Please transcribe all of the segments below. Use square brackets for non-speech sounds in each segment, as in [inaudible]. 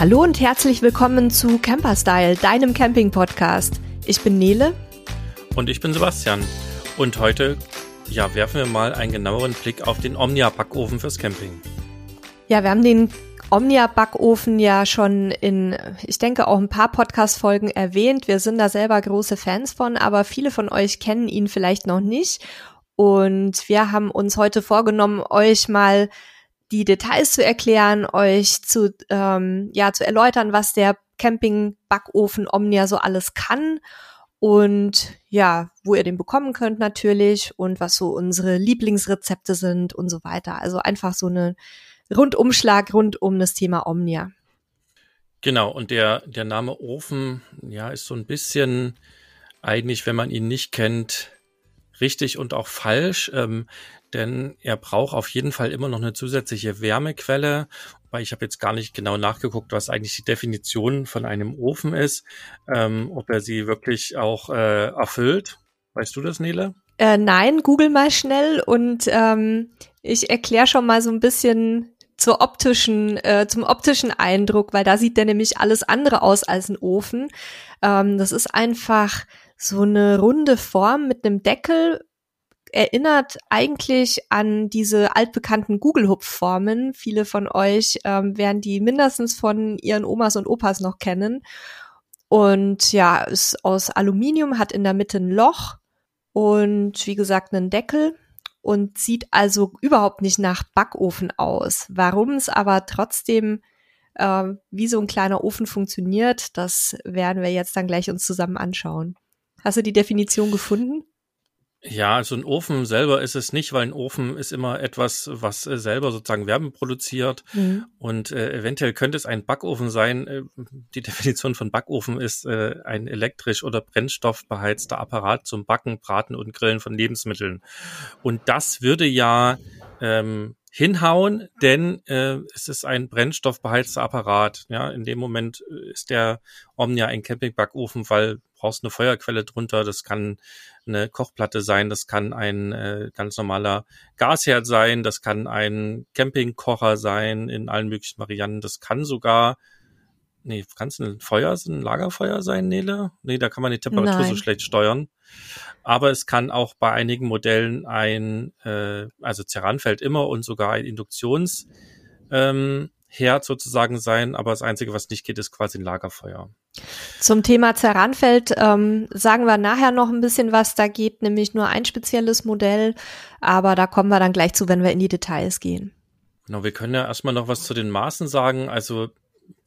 Hallo und herzlich willkommen zu Camperstyle, deinem Camping-Podcast. Ich bin Nele. Und ich bin Sebastian. Und heute ja, werfen wir mal einen genaueren Blick auf den Omnia-Backofen fürs Camping. Ja, wir haben den Omnia-Backofen ja schon in, ich denke, auch ein paar Podcast-Folgen erwähnt. Wir sind da selber große Fans von, aber viele von euch kennen ihn vielleicht noch nicht. Und wir haben uns heute vorgenommen, euch mal die Details zu erklären, euch zu, ähm, ja, zu erläutern, was der Camping-Backofen Omnia so alles kann und ja, wo ihr den bekommen könnt natürlich und was so unsere Lieblingsrezepte sind und so weiter. Also einfach so eine Rundumschlag rund um das Thema Omnia. Genau, und der, der Name Ofen, ja, ist so ein bisschen eigentlich, wenn man ihn nicht kennt, richtig und auch falsch, ähm, denn er braucht auf jeden Fall immer noch eine zusätzliche Wärmequelle. Weil ich habe jetzt gar nicht genau nachgeguckt, was eigentlich die Definition von einem Ofen ist, ähm, ob er sie wirklich auch äh, erfüllt. Weißt du das, Nele? Äh, nein, google mal schnell und ähm, ich erkläre schon mal so ein bisschen zur optischen, äh, zum optischen Eindruck, weil da sieht der nämlich alles andere aus als ein Ofen. Ähm, das ist einfach so eine runde Form mit einem Deckel, erinnert eigentlich an diese altbekannten Google-Hupf-Formen. Viele von euch ähm, werden die mindestens von ihren Omas und Opas noch kennen. Und ja, ist aus Aluminium, hat in der Mitte ein Loch und wie gesagt einen Deckel und sieht also überhaupt nicht nach Backofen aus. Warum es aber trotzdem äh, wie so ein kleiner Ofen funktioniert, das werden wir jetzt dann gleich uns zusammen anschauen. Hast du die Definition gefunden? Ja, also ein Ofen selber ist es nicht, weil ein Ofen ist immer etwas, was äh, selber sozusagen Wärme produziert. Mhm. Und äh, eventuell könnte es ein Backofen sein. Äh, die [laughs] Definition von Backofen ist äh, ein elektrisch oder brennstoffbeheizter Apparat zum Backen, Braten und Grillen von Lebensmitteln. Und das würde ja ähm, hinhauen, denn äh, es ist ein brennstoffbeheizter Apparat. Ja, in dem Moment äh, ist der Omnia ein Campingbackofen, weil brauchst eine Feuerquelle drunter. Das kann eine Kochplatte sein, das kann ein äh, ganz normaler Gasherd sein, das kann ein Campingkocher sein in allen möglichen Varianten. Das kann sogar Nee, kann es ein Feuer, ein Lagerfeuer sein, Nele? Nee, da kann man die Temperatur Nein. so schlecht steuern. Aber es kann auch bei einigen Modellen ein, äh, also Ceranfeld immer und sogar ein Induktionsherd ähm, sozusagen sein. Aber das Einzige, was nicht geht, ist quasi ein Lagerfeuer. Zum Thema Ceranfeld ähm, sagen wir nachher noch ein bisschen was. Da geht nämlich nur ein spezielles Modell, aber da kommen wir dann gleich zu, wenn wir in die Details gehen. Genau, wir können ja erstmal noch was zu den Maßen sagen. Also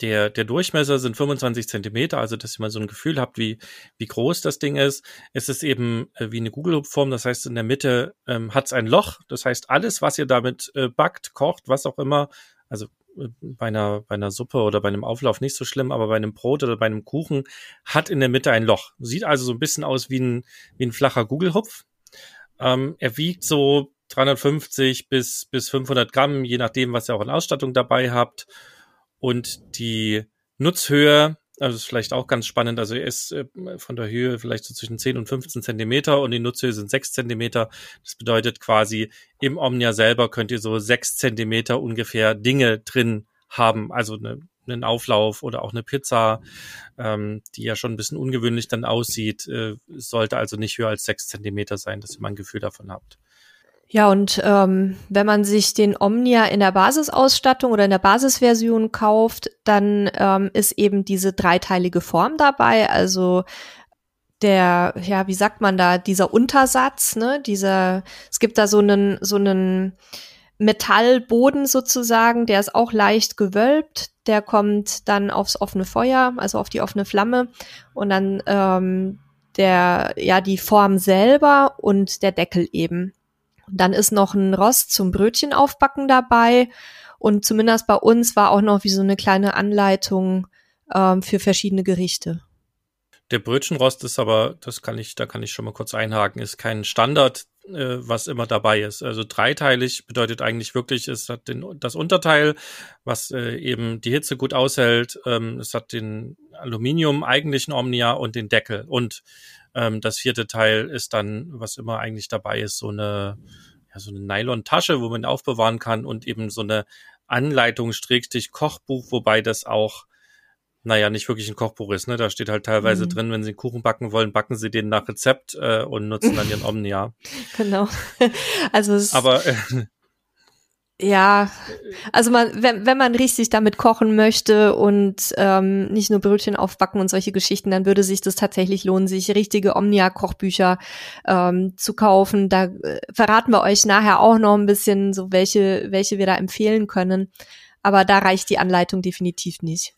der, der Durchmesser sind 25 Zentimeter, also dass ihr mal so ein Gefühl habt, wie, wie groß das Ding ist. Es ist eben äh, wie eine Google-Form, das heißt, in der Mitte ähm, hat es ein Loch. Das heißt, alles, was ihr damit äh, backt, kocht, was auch immer, also äh, bei einer, bei einer Suppe oder bei einem Auflauf nicht so schlimm, aber bei einem Brot oder bei einem Kuchen hat in der Mitte ein Loch. Sieht also so ein bisschen aus wie ein, wie ein flacher Google-Hupf. Ähm, er wiegt so 350 bis, bis 500 Gramm, je nachdem, was ihr auch in Ausstattung dabei habt. Und die Nutzhöhe, also ist vielleicht auch ganz spannend, also er ist äh, von der Höhe vielleicht so zwischen 10 und 15 Zentimeter und die Nutzhöhe sind 6 Zentimeter. Das bedeutet quasi, im Omnia selber könnt ihr so 6 Zentimeter ungefähr Dinge drin haben, also eine, einen Auflauf oder auch eine Pizza, ähm, die ja schon ein bisschen ungewöhnlich dann aussieht, äh, sollte also nicht höher als 6 Zentimeter sein, dass ihr mal ein Gefühl davon habt. Ja, und ähm, wenn man sich den Omnia in der Basisausstattung oder in der Basisversion kauft, dann ähm, ist eben diese dreiteilige Form dabei. Also der, ja, wie sagt man da, dieser Untersatz, ne, dieser, es gibt da so einen, so einen Metallboden sozusagen, der ist auch leicht gewölbt, der kommt dann aufs offene Feuer, also auf die offene Flamme und dann ähm, der, ja, die Form selber und der Deckel eben. Dann ist noch ein Rost zum Brötchen aufbacken dabei. Und zumindest bei uns war auch noch wie so eine kleine Anleitung ähm, für verschiedene Gerichte. Der Brötchenrost ist aber, das kann ich, da kann ich schon mal kurz einhaken, ist kein Standard, äh, was immer dabei ist. Also dreiteilig bedeutet eigentlich wirklich, es hat den, das Unterteil, was äh, eben die Hitze gut aushält. Ähm, es hat den Aluminium eigentlichen Omnia und den Deckel. Und ähm, das vierte Teil ist dann, was immer eigentlich dabei ist, so eine, ja, so eine Nylon-Tasche, wo man aufbewahren kann und eben so eine Anleitung, Kochbuch, wobei das auch naja, nicht wirklich ein Kochbuch ist. Ne? Da steht halt teilweise mhm. drin, wenn Sie einen Kuchen backen wollen, backen Sie den nach Rezept äh, und nutzen dann Ihren [laughs] Omnia. Genau. [laughs] Also es Aber äh, [laughs] ja, also man, wenn, wenn man richtig damit kochen möchte und ähm, nicht nur Brötchen aufbacken und solche Geschichten, dann würde sich das tatsächlich lohnen, sich richtige Omnia-Kochbücher ähm, zu kaufen. Da äh, verraten wir euch nachher auch noch ein bisschen, so welche, welche wir da empfehlen können. Aber da reicht die Anleitung definitiv nicht.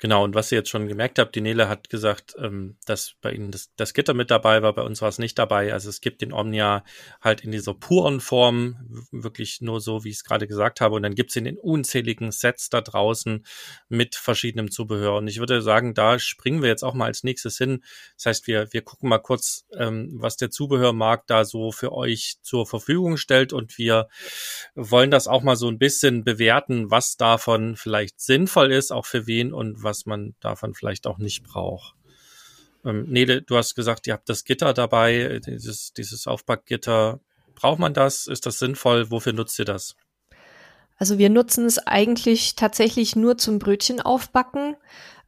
Genau, und was ihr jetzt schon gemerkt habt, die Nele hat gesagt, ähm, dass bei Ihnen das, das Gitter mit dabei war, bei uns war es nicht dabei. Also es gibt den Omnia halt in dieser puren Form, wirklich nur so, wie ich es gerade gesagt habe. Und dann gibt es in den unzähligen Sets da draußen mit verschiedenem Zubehör. Und ich würde sagen, da springen wir jetzt auch mal als nächstes hin. Das heißt, wir, wir gucken mal kurz, ähm, was der Zubehörmarkt da so für euch zur Verfügung stellt. Und wir wollen das auch mal so ein bisschen bewerten, was davon vielleicht sinnvoll ist, auch für wen und was man davon vielleicht auch nicht braucht. Ähm, Nele, du hast gesagt, ihr habt das Gitter dabei, dieses, dieses Aufpackgitter. Braucht man das? Ist das sinnvoll? Wofür nutzt ihr das? Also wir nutzen es eigentlich tatsächlich nur zum Brötchen aufbacken.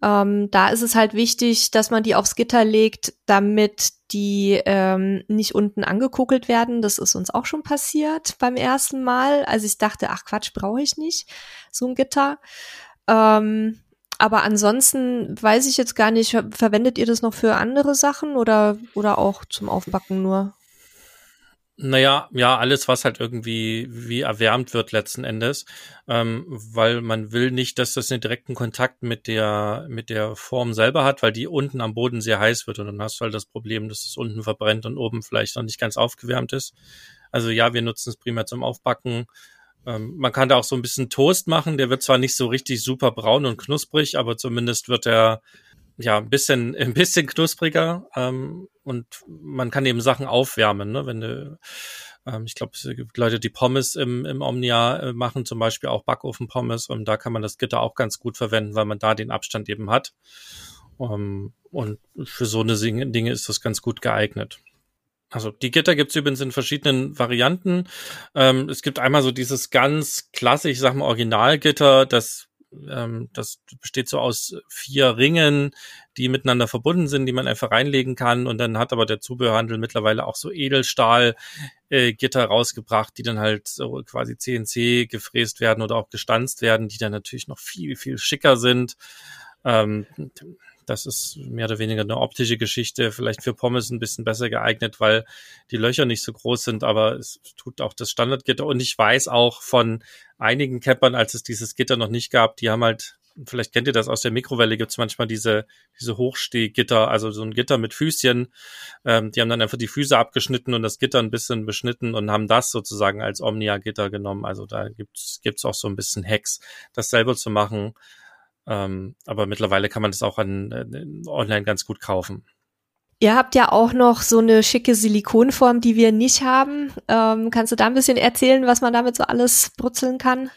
Ähm, da ist es halt wichtig, dass man die aufs Gitter legt, damit die ähm, nicht unten angekokelt werden. Das ist uns auch schon passiert beim ersten Mal. Also ich dachte, ach Quatsch, brauche ich nicht so ein Gitter. Ähm, aber ansonsten weiß ich jetzt gar nicht, verwendet ihr das noch für andere Sachen oder, oder auch zum Aufbacken nur? Naja, ja, alles, was halt irgendwie wie erwärmt wird letzten Endes, ähm, weil man will nicht, dass das einen direkten Kontakt mit der mit der Form selber hat, weil die unten am Boden sehr heiß wird und dann hast du halt das Problem, dass es unten verbrennt und oben vielleicht noch nicht ganz aufgewärmt ist. Also ja, wir nutzen es primär zum Aufbacken, ähm, man kann da auch so ein bisschen Toast machen. Der wird zwar nicht so richtig super braun und knusprig, aber zumindest wird er ja ein bisschen [laughs] ein bisschen knuspriger ähm, und man kann eben Sachen aufwärmen, ne? Wenn du ähm, ich glaube, es gibt Leute, die Pommes im, im Omnia äh, machen, zum Beispiel auch Backofen-Pommes und da kann man das Gitter auch ganz gut verwenden, weil man da den Abstand eben hat. Ähm, und für so eine Dinge ist das ganz gut geeignet. Also die Gitter gibt's übrigens in verschiedenen Varianten. Ähm, es gibt einmal so dieses ganz klassisch, ich sag mal, Originalgitter, das ähm, das besteht so aus vier Ringen, die miteinander verbunden sind, die man einfach reinlegen kann. Und dann hat aber der Zubehörhandel mittlerweile auch so Edelstahl äh, rausgebracht, die dann halt so quasi CNC gefräst werden oder auch gestanzt werden, die dann natürlich noch viel, viel schicker sind. Ähm, das ist mehr oder weniger eine optische Geschichte, vielleicht für Pommes ein bisschen besser geeignet, weil die Löcher nicht so groß sind, aber es tut auch das Standardgitter. Und ich weiß auch von einigen Cappern, als es dieses Gitter noch nicht gab, die haben halt, vielleicht kennt ihr das aus der Mikrowelle, gibt es manchmal diese, diese Hochstehgitter, also so ein Gitter mit Füßchen. Ähm, die haben dann einfach die Füße abgeschnitten und das Gitter ein bisschen beschnitten und haben das sozusagen als Omnia-Gitter genommen. Also da gibt's gibt's auch so ein bisschen Hacks, das selber zu machen. Ähm, aber mittlerweile kann man das auch an, äh, online ganz gut kaufen. Ihr habt ja auch noch so eine schicke Silikonform, die wir nicht haben. Ähm, kannst du da ein bisschen erzählen, was man damit so alles brutzeln kann?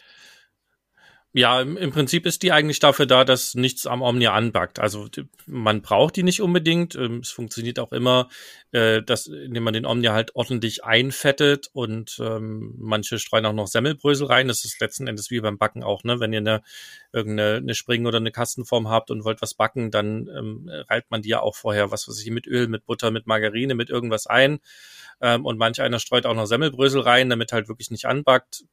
Ja, im, Prinzip ist die eigentlich dafür da, dass nichts am Omnia anbackt. Also man braucht die nicht unbedingt. Ähm, es funktioniert auch immer, äh, dass, indem man den Omnia halt ordentlich einfettet und ähm, manche streuen auch noch Semmelbrösel rein. Das ist letzten Endes wie beim Backen auch, ne? Wenn ihr eine irgendeine eine Spring- oder eine Kastenform habt und wollt was backen, dann ähm, reibt man die ja auch vorher, was weiß ich, mit Öl, mit Butter, mit Margarine, mit irgendwas ein. Ähm, und manch einer streut auch noch Semmelbrösel rein, damit halt wirklich nicht anbackt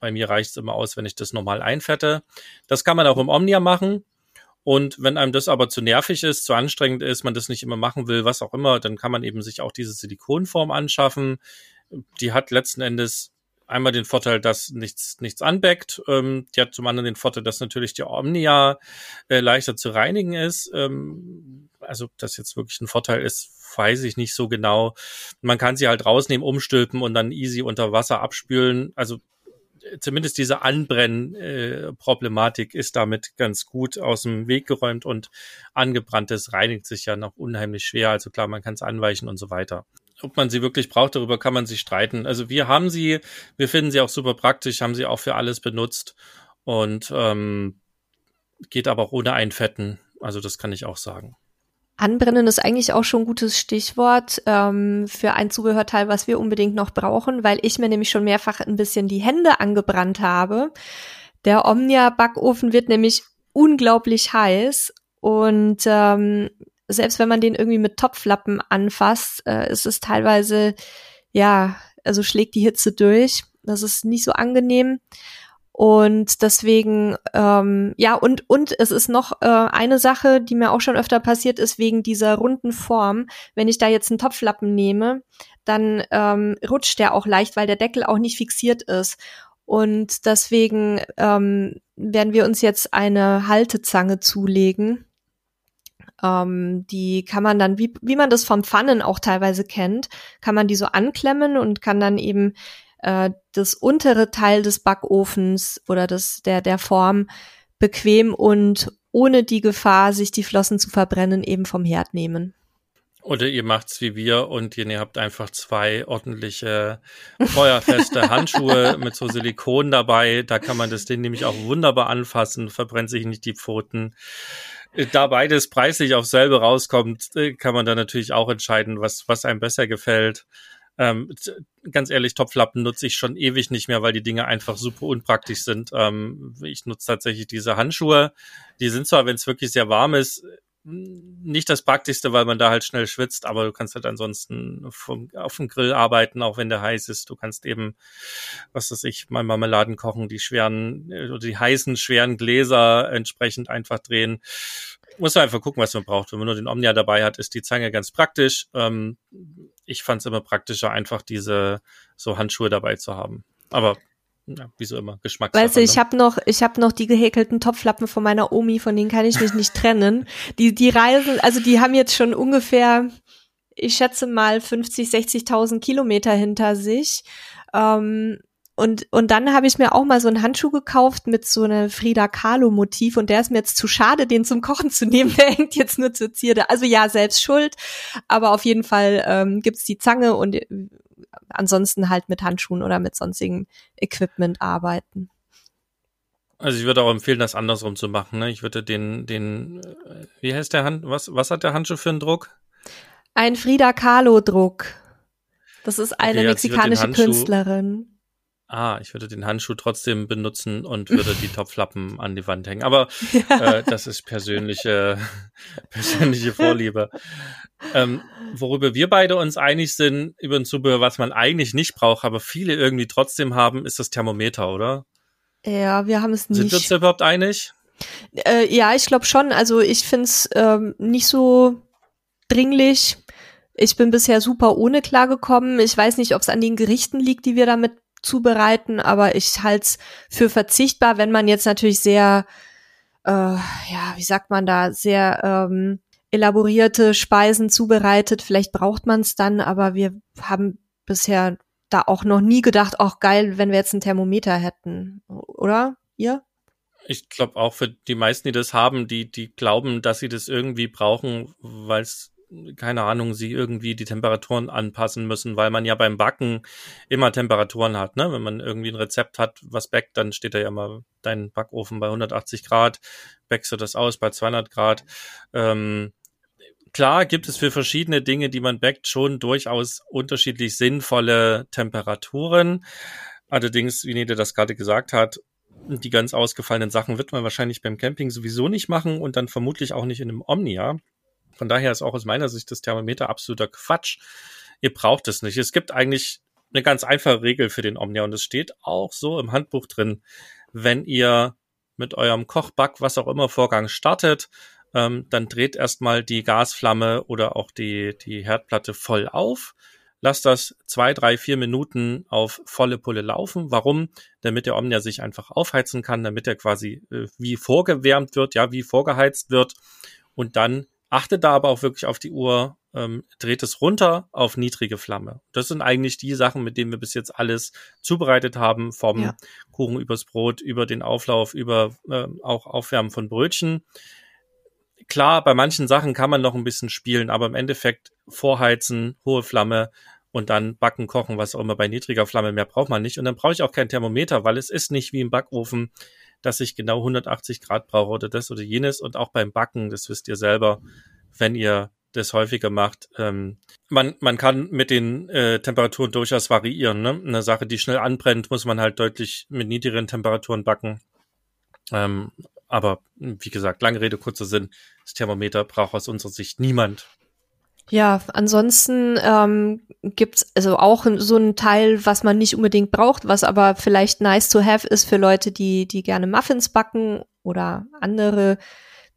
bei mir reicht es immer aus, wenn ich das normal einfette. Das kann man auch im Omnia machen. Und wenn einem das aber zu nervig ist, zu anstrengend ist, man das nicht immer machen will, was auch immer, dann kann man eben sich auch diese Silikonform anschaffen. Die hat letzten Endes einmal den Vorteil, dass nichts, nichts anbeckt. Ähm, die hat zum anderen den Vorteil, dass natürlich die Omnia äh, leichter zu reinigen ist. Ähm, also, das jetzt wirklich ein Vorteil ist, weiß ich nicht so genau. Man kann sie halt rausnehmen, umstülpen und dann easy unter Wasser abspülen. Also zumindest diese Anbrennproblematik äh, ist damit ganz gut aus dem Weg geräumt und angebranntes reinigt sich ja noch unheimlich schwer. Also klar, man kann es anweichen und so weiter. Ob man sie wirklich braucht, darüber kann man sich streiten. Also wir haben sie, wir finden sie auch super praktisch, haben sie auch für alles benutzt und ähm, geht aber auch ohne Einfetten. Also das kann ich auch sagen. Anbrennen ist eigentlich auch schon ein gutes Stichwort ähm, für ein Zubehörteil, was wir unbedingt noch brauchen, weil ich mir nämlich schon mehrfach ein bisschen die Hände angebrannt habe. Der Omnia-Backofen wird nämlich unglaublich heiß und ähm, selbst wenn man den irgendwie mit Topflappen anfasst, äh, ist es teilweise, ja, also schlägt die Hitze durch. Das ist nicht so angenehm. Und deswegen, ähm, ja, und, und es ist noch äh, eine Sache, die mir auch schon öfter passiert ist, wegen dieser runden Form. Wenn ich da jetzt einen Topflappen nehme, dann ähm, rutscht der auch leicht, weil der Deckel auch nicht fixiert ist. Und deswegen ähm, werden wir uns jetzt eine Haltezange zulegen. Ähm, die kann man dann, wie, wie man das vom Pfannen auch teilweise kennt, kann man die so anklemmen und kann dann eben äh, das untere Teil des Backofens oder des, der, der Form bequem und ohne die Gefahr, sich die Flossen zu verbrennen, eben vom Herd nehmen. Oder ihr macht's wie wir und ihr habt einfach zwei ordentliche feuerfeste [laughs] Handschuhe mit so Silikon dabei. Da kann man das Ding nämlich auch wunderbar anfassen, verbrennt sich nicht die Pfoten. Da beides preislich auf selbe rauskommt, äh, kann man dann natürlich auch entscheiden, was, was einem besser gefällt. Ähm, ganz ehrlich, Topflappen nutze ich schon ewig nicht mehr, weil die Dinge einfach super unpraktisch sind. Ähm, ich nutze tatsächlich diese Handschuhe. Die sind zwar, wenn es wirklich sehr warm ist, nicht das Praktischste, weil man da halt schnell schwitzt, aber du kannst halt ansonsten vom, auf dem Grill arbeiten, auch wenn der heiß ist. Du kannst eben, was weiß ich, mal Marmeladen kochen, die schweren äh, oder die heißen, schweren Gläser entsprechend einfach drehen. Muss man einfach gucken, was man braucht. Wenn man nur den Omnia dabei hat, ist die Zange ganz praktisch. Ähm, ich fand es immer praktischer, einfach diese so Handschuhe dabei zu haben. Aber ja, wie so immer, Geschmackssache. Weißt du, ich ne? habe noch, ich habe noch die gehäkelten Topflappen von meiner Omi, von denen kann ich mich nicht trennen. Die, die reisen, also die haben jetzt schon ungefähr, ich schätze mal 50, 60.000 Kilometer hinter sich. Ähm, und, und dann habe ich mir auch mal so einen Handschuh gekauft mit so einem Frida Kahlo Motiv und der ist mir jetzt zu schade, den zum Kochen zu nehmen. [laughs] Der hängt jetzt nur zur Zierde. Also ja, selbst schuld, aber auf jeden Fall ähm, gibt's die Zange und äh, ansonsten halt mit Handschuhen oder mit sonstigem Equipment arbeiten. Also ich würde auch empfehlen, das andersrum zu machen. Ne? Ich würde den, den, äh, wie heißt der Hand, was, was hat der Handschuh für einen Druck? Ein Frida Kahlo Druck. Das ist eine okay, mexikanische Künstlerin. Ah, ich würde den Handschuh trotzdem benutzen und würde die [laughs] Topflappen an die Wand hängen. Aber äh, das ist persönliche, [laughs] persönliche Vorliebe. Ähm, worüber wir beide uns einig sind, über ein Zubehör, was man eigentlich nicht braucht, aber viele irgendwie trotzdem haben, ist das Thermometer, oder? Ja, wir haben es nicht. Sind wir uns überhaupt einig? Äh, ja, ich glaube schon. Also ich finde es ähm, nicht so dringlich. Ich bin bisher super ohne klargekommen. Ich weiß nicht, ob es an den Gerichten liegt, die wir damit zubereiten, aber ich halte es für verzichtbar, wenn man jetzt natürlich sehr, äh, ja, wie sagt man da, sehr ähm, elaborierte Speisen zubereitet. Vielleicht braucht man es dann, aber wir haben bisher da auch noch nie gedacht, auch geil, wenn wir jetzt ein Thermometer hätten, oder? Ihr? Ich glaube auch für die meisten, die das haben, die, die glauben, dass sie das irgendwie brauchen, weil es keine Ahnung, sie irgendwie die Temperaturen anpassen müssen, weil man ja beim Backen immer Temperaturen hat. Ne? Wenn man irgendwie ein Rezept hat, was backt, dann steht da ja immer dein Backofen bei 180 Grad, backst du das aus bei 200 Grad. Ähm, klar gibt es für verschiedene Dinge, die man backt, schon durchaus unterschiedlich sinnvolle Temperaturen. Allerdings, wie Nede das gerade gesagt hat, die ganz ausgefallenen Sachen wird man wahrscheinlich beim Camping sowieso nicht machen und dann vermutlich auch nicht in einem Omnia. Von daher ist auch aus meiner Sicht das Thermometer absoluter Quatsch. Ihr braucht es nicht. Es gibt eigentlich eine ganz einfache Regel für den Omnia und es steht auch so im Handbuch drin, wenn ihr mit eurem Kochback, was auch immer Vorgang startet, ähm, dann dreht erstmal die Gasflamme oder auch die, die Herdplatte voll auf. Lasst das zwei, drei, vier Minuten auf volle Pulle laufen. Warum? Damit der Omnia sich einfach aufheizen kann, damit er quasi äh, wie vorgewärmt wird, ja, wie vorgeheizt wird. Und dann Achtet da aber auch wirklich auf die Uhr, ähm, dreht es runter auf niedrige Flamme. Das sind eigentlich die Sachen, mit denen wir bis jetzt alles zubereitet haben, vom ja. Kuchen übers Brot, über den Auflauf, über äh, auch Aufwärmen von Brötchen. Klar, bei manchen Sachen kann man noch ein bisschen spielen, aber im Endeffekt vorheizen, hohe Flamme und dann backen, kochen, was auch immer bei niedriger Flamme, mehr braucht man nicht. Und dann brauche ich auch kein Thermometer, weil es ist nicht wie im Backofen, dass ich genau 180 Grad brauche oder das oder jenes. Und auch beim Backen, das wisst ihr selber, wenn ihr das häufiger macht. Ähm, man, man kann mit den äh, Temperaturen durchaus variieren. Ne? Eine Sache, die schnell anbrennt, muss man halt deutlich mit niedrigeren Temperaturen backen. Ähm, aber wie gesagt, lange Rede, kurzer Sinn, das Thermometer braucht aus unserer Sicht niemand. Ja, ansonsten ähm, gibt's also auch so einen Teil, was man nicht unbedingt braucht, was aber vielleicht nice to have ist für Leute, die, die gerne Muffins backen oder andere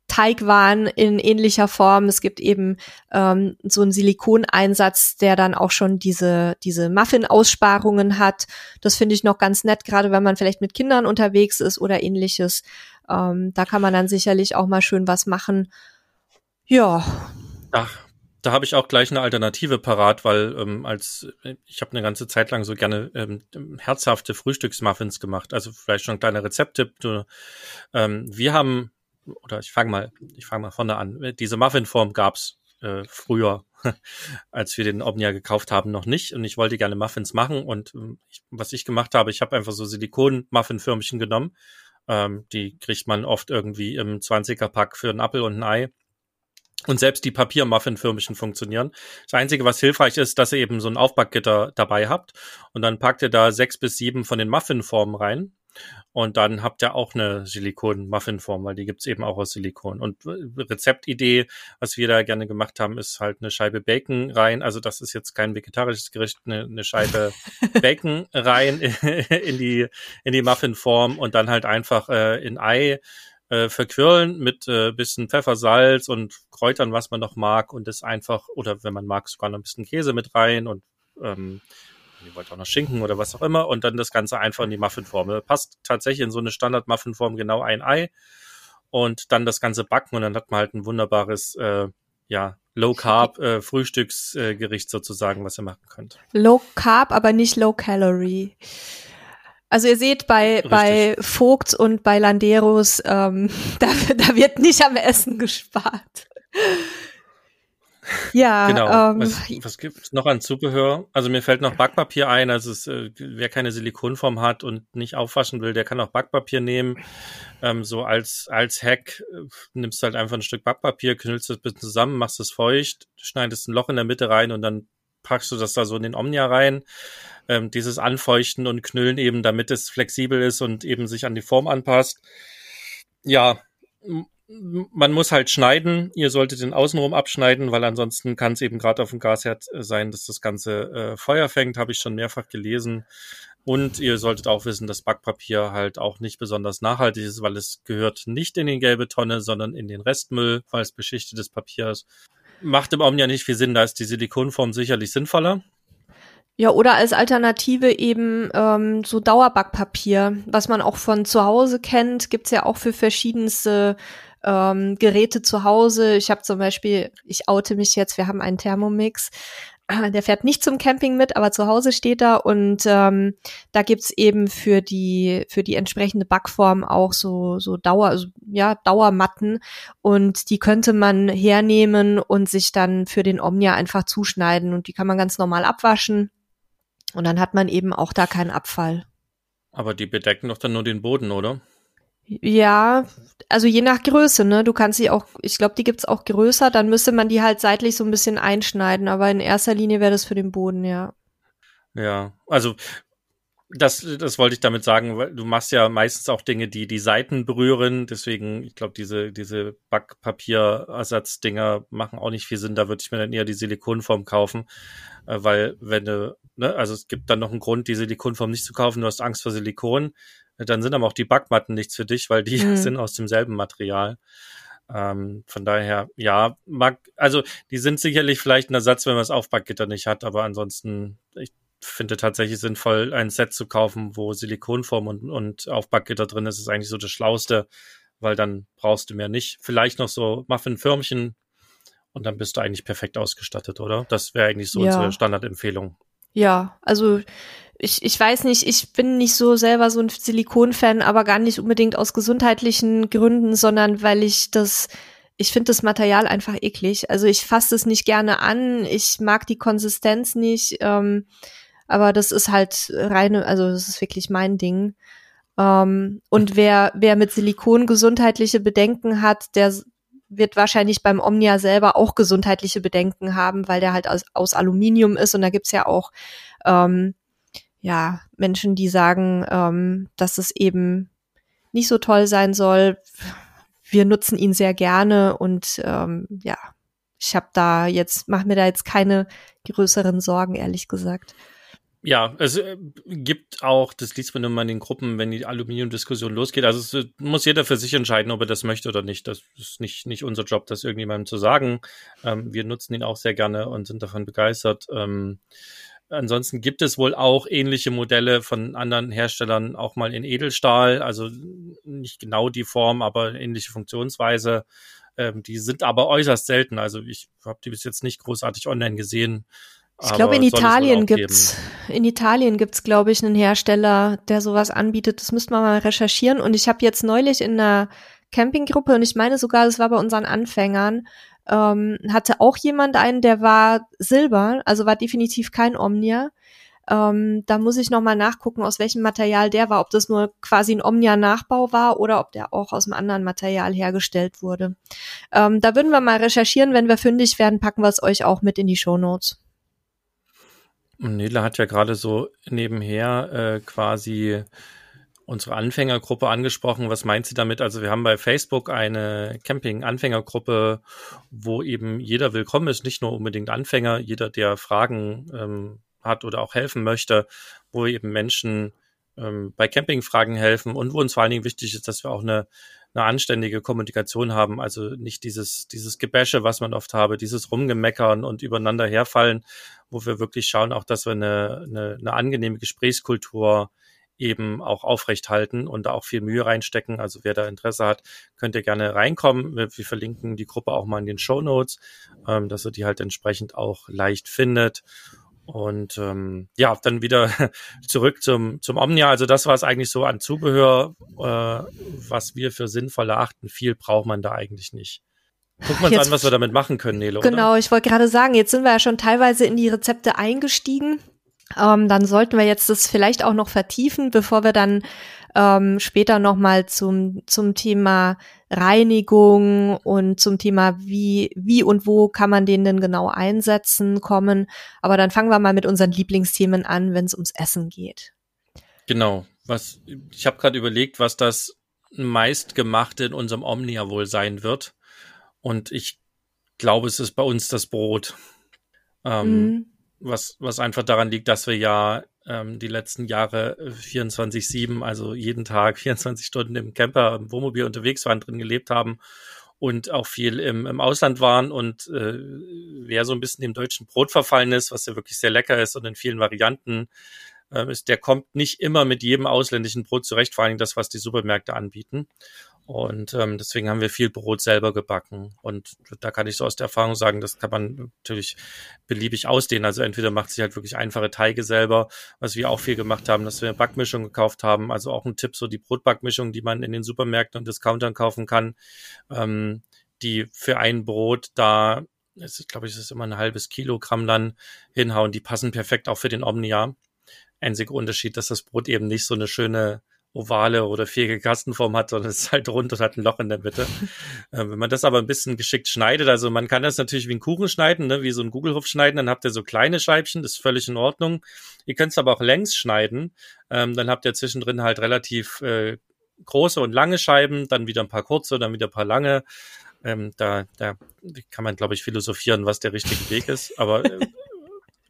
Teigwaren in ähnlicher Form. Es gibt eben ähm, so einen Silikoneinsatz, der dann auch schon diese, diese Muffin-Aussparungen hat. Das finde ich noch ganz nett, gerade wenn man vielleicht mit Kindern unterwegs ist oder ähnliches. Ähm, da kann man dann sicherlich auch mal schön was machen. Ja. Ach, da habe ich auch gleich eine Alternative parat, weil ähm, als ich habe eine ganze Zeit lang so gerne ähm, herzhafte Frühstücksmuffins gemacht. Also vielleicht schon ein kleiner Rezepttipp. Ähm, wir haben oder ich fange mal, ich fange mal vorne an. Diese Muffinform gab's äh, früher, [laughs] als wir den Omnia gekauft haben, noch nicht. Und ich wollte gerne Muffins machen. Und ähm, ich, was ich gemacht habe, ich habe einfach so Silikon-Muffin-Förmchen genommen. Ähm, die kriegt man oft irgendwie im 20er-Pack für einen Apfel und ein Ei. Und selbst die Papier-Muffin-Förmchen funktionieren. Das Einzige, was hilfreich ist, dass ihr eben so ein Aufbackgitter dabei habt. Und dann packt ihr da sechs bis sieben von den Muffin-Formen rein. Und dann habt ihr auch eine Silikon-Muffinform, weil die gibt's eben auch aus Silikon. Und Rezeptidee, was wir da gerne gemacht haben, ist halt eine Scheibe Bacon rein. Also das ist jetzt kein vegetarisches Gericht, eine, eine Scheibe [laughs] Bacon rein [laughs] in die, in die Muffinform und dann halt einfach äh, in Ei äh, verquirlen mit äh, bisschen Pfeffer, und Kräutern, was man noch mag und das einfach, oder wenn man mag, sogar noch ein bisschen Käse mit rein und ähm, ihr wollt auch noch Schinken oder was auch immer und dann das Ganze einfach in die Muffinform. Passt tatsächlich in so eine Standard-Muffinform genau ein Ei und dann das Ganze backen und dann hat man halt ein wunderbares, äh, ja, Low Carb äh, Frühstücksgericht äh, sozusagen, was ihr machen könnt. Low Carb, aber nicht Low Calorie. Also ihr seht bei bei Vogt und bei Landeros, ähm, [laughs] da, da wird nicht am Essen gespart. [laughs] Ja, genau. Ähm, was, was gibt noch an Zubehör? Also mir fällt noch Backpapier ein. Also es, äh, wer keine Silikonform hat und nicht aufwaschen will, der kann auch Backpapier nehmen. Ähm, so als als Hack äh, nimmst du halt einfach ein Stück Backpapier, knüllst es ein bisschen zusammen, machst es feucht, schneidest ein Loch in der Mitte rein und dann packst du das da so in den Omnia rein. Ähm, dieses Anfeuchten und Knüllen eben, damit es flexibel ist und eben sich an die Form anpasst. Ja, man muss halt schneiden. Ihr solltet den Außenrum abschneiden, weil ansonsten kann es eben gerade auf dem Gasherd äh, sein, dass das ganze äh, Feuer fängt, habe ich schon mehrfach gelesen. Und ihr solltet auch wissen, dass Backpapier halt auch nicht besonders nachhaltig ist, weil es gehört nicht in die gelbe Tonne, sondern in den Restmüll, weil es beschichtetes Papier ist. Macht im Omnia nicht viel Sinn, da ist die Silikonform sicherlich sinnvoller. Ja, oder als Alternative eben ähm, so Dauerbackpapier, was man auch von zu Hause kennt, gibt's ja auch für verschiedenste ähm, Geräte zu Hause. Ich habe zum Beispiel, ich oute mich jetzt, wir haben einen Thermomix. Der fährt nicht zum Camping mit, aber zu Hause steht er und ähm, da gibt's eben für die für die entsprechende Backform auch so so Dauer also, ja Dauermatten und die könnte man hernehmen und sich dann für den Omnia einfach zuschneiden und die kann man ganz normal abwaschen und dann hat man eben auch da keinen Abfall. Aber die bedecken doch dann nur den Boden, oder? Ja, also je nach Größe, ne? Du kannst sie auch, ich glaube, die gibt's auch größer, dann müsste man die halt seitlich so ein bisschen einschneiden, aber in erster Linie wäre das für den Boden, ja. Ja, also das, das wollte ich damit sagen, weil du machst ja meistens auch Dinge, die die Seiten berühren. Deswegen, ich glaube, diese, diese Backpapierersatz-Dinger machen auch nicht viel Sinn. Da würde ich mir dann eher die Silikonform kaufen, äh, weil wenn du, ne, also es gibt dann noch einen Grund, die Silikonform nicht zu kaufen. Du hast Angst vor Silikon dann sind aber auch die Backmatten nichts für dich, weil die [laughs] mhm. sind aus demselben Material. Ähm, von daher, ja, mag, also die sind sicherlich vielleicht ein Ersatz, wenn man das Aufbackgitter nicht hat, aber ansonsten, ich finde tatsächlich sinnvoll, ein Set zu kaufen, wo Silikonform und, und Aufbackgitter drin ist, ist eigentlich so das Schlauste, weil dann brauchst du mehr nicht. Vielleicht noch so Muffinförmchen und dann bist du eigentlich perfekt ausgestattet, oder? Das wäre eigentlich so ja. unsere Standardempfehlung. Ja, also ich, ich weiß nicht, ich bin nicht so selber so ein Silikon-Fan, aber gar nicht unbedingt aus gesundheitlichen Gründen, sondern weil ich das, ich finde das Material einfach eklig. Also ich fasse es nicht gerne an, ich mag die Konsistenz nicht, ähm, aber das ist halt reine, also das ist wirklich mein Ding. Ähm, und wer, wer mit Silikon gesundheitliche Bedenken hat, der wird wahrscheinlich beim Omnia selber auch gesundheitliche Bedenken haben, weil der halt aus, aus Aluminium ist und da gibt's ja auch ähm, ja, Menschen, die sagen, ähm, dass es eben nicht so toll sein soll. wir nutzen ihn sehr gerne und ähm, ja, ich habe da jetzt, mache mir da jetzt keine größeren Sorgen, ehrlich gesagt. Ja, es äh, gibt auch, das liest man immer in den Gruppen, wenn die Aluminiumdiskussion losgeht. Also es äh, muss jeder für sich entscheiden, ob er das möchte oder nicht. Das ist nicht, nicht unser Job, das irgendjemandem zu sagen. Ähm, wir nutzen ihn auch sehr gerne und sind davon begeistert. Ähm, ansonsten gibt es wohl auch ähnliche Modelle von anderen Herstellern, auch mal in Edelstahl. Also nicht genau die Form, aber ähnliche Funktionsweise. Ähm, die sind aber äußerst selten. Also ich habe die bis jetzt nicht großartig online gesehen. Ich glaube, in Italien gibt's, in Italien gibt's, glaube ich, einen Hersteller, der sowas anbietet. Das müsste man mal recherchieren. Und ich habe jetzt neulich in einer Campinggruppe, und ich meine sogar, das war bei unseren Anfängern, ähm, hatte auch jemand einen, der war Silber, also war definitiv kein Omnia. Ähm, da muss ich nochmal nachgucken, aus welchem Material der war, ob das nur quasi ein Omnia-Nachbau war oder ob der auch aus einem anderen Material hergestellt wurde. Ähm, da würden wir mal recherchieren. Wenn wir fündig werden, packen wir es euch auch mit in die Show Notes. Nele hat ja gerade so nebenher äh, quasi unsere Anfängergruppe angesprochen. Was meint sie damit? Also wir haben bei Facebook eine Camping-Anfängergruppe, wo eben jeder willkommen ist, nicht nur unbedingt Anfänger, jeder, der Fragen ähm, hat oder auch helfen möchte, wo eben Menschen ähm, bei Campingfragen helfen und wo uns vor allen Dingen wichtig ist, dass wir auch eine, eine anständige Kommunikation haben, also nicht dieses, dieses Gebäsche, was man oft habe, dieses Rumgemeckern und übereinander herfallen, wo wir wirklich schauen, auch dass wir eine, eine, eine angenehme Gesprächskultur eben auch aufrecht halten und da auch viel Mühe reinstecken. Also wer da Interesse hat, könnt ihr gerne reinkommen. Wir, wir verlinken die Gruppe auch mal in den Show Notes, ähm, dass ihr die halt entsprechend auch leicht findet. Und ähm, ja, dann wieder [laughs] zurück zum, zum Omnia. Also das war es eigentlich so an Zubehör, äh, was wir für sinnvoll erachten. Viel braucht man da eigentlich nicht. Gucken wir uns jetzt, an, was wir damit machen können, Nelo. Genau, oder? ich wollte gerade sagen, jetzt sind wir ja schon teilweise in die Rezepte eingestiegen. Ähm, dann sollten wir jetzt das vielleicht auch noch vertiefen, bevor wir dann ähm, später nochmal zum, zum Thema Reinigung und zum Thema, wie, wie und wo kann man den denn genau einsetzen, kommen. Aber dann fangen wir mal mit unseren Lieblingsthemen an, wenn es ums Essen geht. Genau. Was, ich habe gerade überlegt, was das meistgemachte in unserem Omnia wohl sein wird. Und ich glaube, es ist bei uns das Brot. Ähm, mhm. Was, was einfach daran liegt, dass wir ja ähm, die letzten Jahre 24-7, also jeden Tag [laughs] 24 Stunden im Camper, im Wohnmobil unterwegs waren, drin gelebt haben und auch viel im, im Ausland waren und äh, wer so ein bisschen dem deutschen Brot verfallen ist, was ja wirklich sehr lecker ist und in vielen Varianten äh, ist, der kommt nicht immer mit jedem ausländischen Brot zurecht, vor allem das, was die Supermärkte anbieten. Und ähm, deswegen haben wir viel Brot selber gebacken. Und da kann ich so aus der Erfahrung sagen, das kann man natürlich beliebig ausdehnen. Also entweder macht sich halt wirklich einfache Teige selber, was wir auch viel gemacht haben, dass wir eine Backmischung gekauft haben. Also auch ein Tipp, so die Brotbackmischung, die man in den Supermärkten und Discountern kaufen kann, ähm, die für ein Brot da, ist, glaube ich, ist immer ein halbes Kilogramm dann hinhauen. Die passen perfekt auch für den Omnia. Einziger Unterschied, dass das Brot eben nicht so eine schöne ovale oder vierige Kastenform hat, sondern es ist halt rund und hat ein Loch in der Mitte. [laughs] äh, wenn man das aber ein bisschen geschickt schneidet, also man kann das natürlich wie ein Kuchen schneiden, ne, wie so ein Gugelhof schneiden, dann habt ihr so kleine Scheibchen, das ist völlig in Ordnung. Ihr könnt es aber auch längs schneiden, ähm, dann habt ihr zwischendrin halt relativ äh, große und lange Scheiben, dann wieder ein paar kurze, dann wieder ein paar lange. Ähm, da, da kann man, glaube ich, philosophieren, was der richtige Weg ist. Aber äh, [laughs]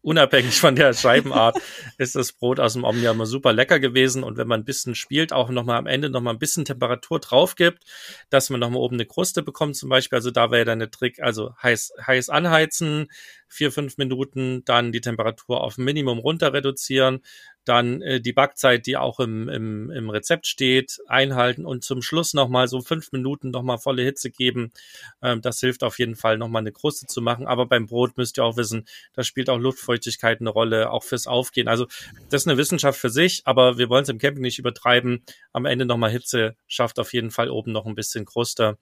unabhängig von der Scheibenart ist das Brot aus dem Omnia immer super lecker gewesen. Und wenn man ein bisschen spielt, auch nochmal am Ende nochmal ein bisschen Temperatur drauf gibt, dass man nochmal oben eine Kruste bekommt zum Beispiel. Also da wäre dann der Trick, also heiß, heiß anheizen, vier, fünf Minuten, dann die Temperatur auf Minimum runter reduzieren, dann äh, die Backzeit, die auch im, im, im Rezept steht, einhalten und zum Schluss nochmal so fünf Minuten nochmal volle Hitze geben. Ähm, das hilft auf jeden Fall nochmal eine Kruste zu machen. Aber beim Brot müsst ihr auch wissen, da spielt auch Luftfeuchtigkeit eine Rolle, auch fürs Aufgehen. Also das ist eine Wissenschaft für sich, aber wir wollen es im Camping nicht übertreiben. Am Ende nochmal Hitze schafft auf jeden Fall oben noch ein bisschen Kruste.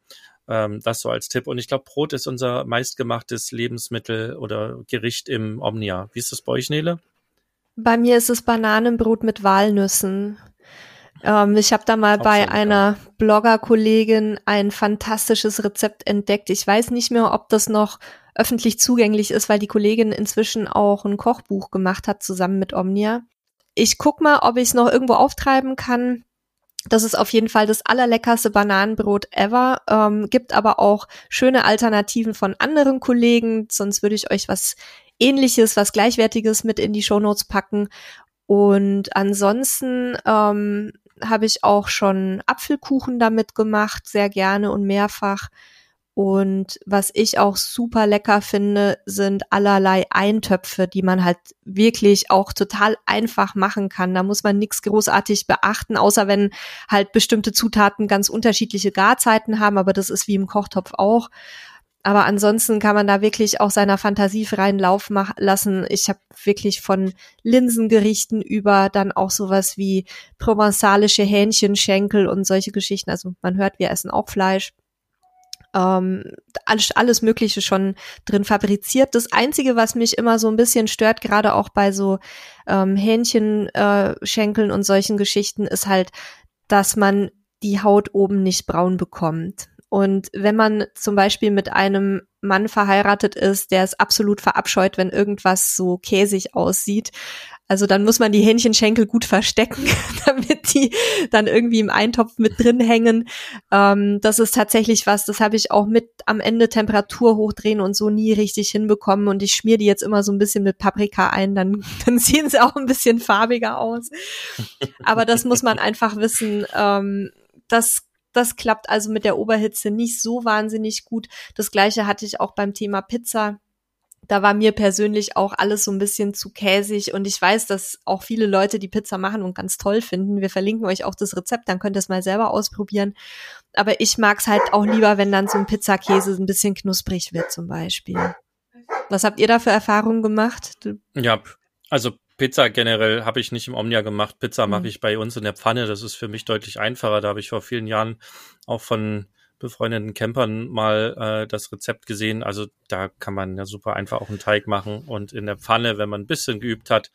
Ähm, das so als Tipp. Und ich glaube, Brot ist unser meistgemachtes Lebensmittel oder Gericht im Omnia. Wie ist das bei euch, Nele? Bei mir ist es Bananenbrot mit Walnüssen. Ähm, ich habe da mal bei einer ja. Blogger-Kollegin ein fantastisches Rezept entdeckt. Ich weiß nicht mehr, ob das noch öffentlich zugänglich ist, weil die Kollegin inzwischen auch ein Kochbuch gemacht hat zusammen mit Omnia. Ich guck mal, ob ich es noch irgendwo auftreiben kann. Das ist auf jeden Fall das allerleckerste Bananenbrot ever. Ähm, gibt aber auch schöne Alternativen von anderen Kollegen. Sonst würde ich euch was ähnliches, was gleichwertiges mit in die Shownotes packen. Und ansonsten ähm, habe ich auch schon Apfelkuchen damit gemacht, sehr gerne und mehrfach. Und was ich auch super lecker finde, sind allerlei Eintöpfe, die man halt wirklich auch total einfach machen kann. Da muss man nichts großartig beachten, außer wenn halt bestimmte Zutaten ganz unterschiedliche Garzeiten haben, aber das ist wie im Kochtopf auch. Aber ansonsten kann man da wirklich auch seiner Fantasie freien Lauf lassen. Ich habe wirklich von Linsengerichten über dann auch sowas wie provenzalische Hähnchenschenkel und solche Geschichten. Also man hört, wir essen auch Fleisch ähm, alles, alles Mögliche schon drin fabriziert. Das Einzige, was mich immer so ein bisschen stört, gerade auch bei so ähm, Hähnchenschenkeln äh, und solchen Geschichten, ist halt, dass man die Haut oben nicht braun bekommt. Und wenn man zum Beispiel mit einem Mann verheiratet ist, der es absolut verabscheut, wenn irgendwas so käsig aussieht, also dann muss man die Hähnchenschenkel gut verstecken, [laughs] damit die dann irgendwie im Eintopf mit drin hängen. Ähm, das ist tatsächlich was, das habe ich auch mit am Ende Temperatur hochdrehen und so nie richtig hinbekommen. Und ich schmier die jetzt immer so ein bisschen mit Paprika ein, dann, [laughs] dann sehen sie auch ein bisschen farbiger aus. Aber das muss man einfach wissen. Ähm, das das klappt also mit der Oberhitze nicht so wahnsinnig gut. Das gleiche hatte ich auch beim Thema Pizza da war mir persönlich auch alles so ein bisschen zu käsig und ich weiß, dass auch viele Leute die Pizza machen und ganz toll finden. Wir verlinken euch auch das Rezept, dann könnt ihr es mal selber ausprobieren. Aber ich mag es halt auch lieber, wenn dann so ein Pizzakäse ein bisschen knusprig wird zum Beispiel. Was habt ihr da für Erfahrungen gemacht? Ja, also Pizza generell habe ich nicht im Omnia gemacht. Pizza mhm. mache ich bei uns in der Pfanne. Das ist für mich deutlich einfacher. Da habe ich vor vielen Jahren auch von befreundeten Campern mal äh, das Rezept gesehen. Also da kann man ja super einfach auch einen Teig machen und in der Pfanne, wenn man ein bisschen geübt hat,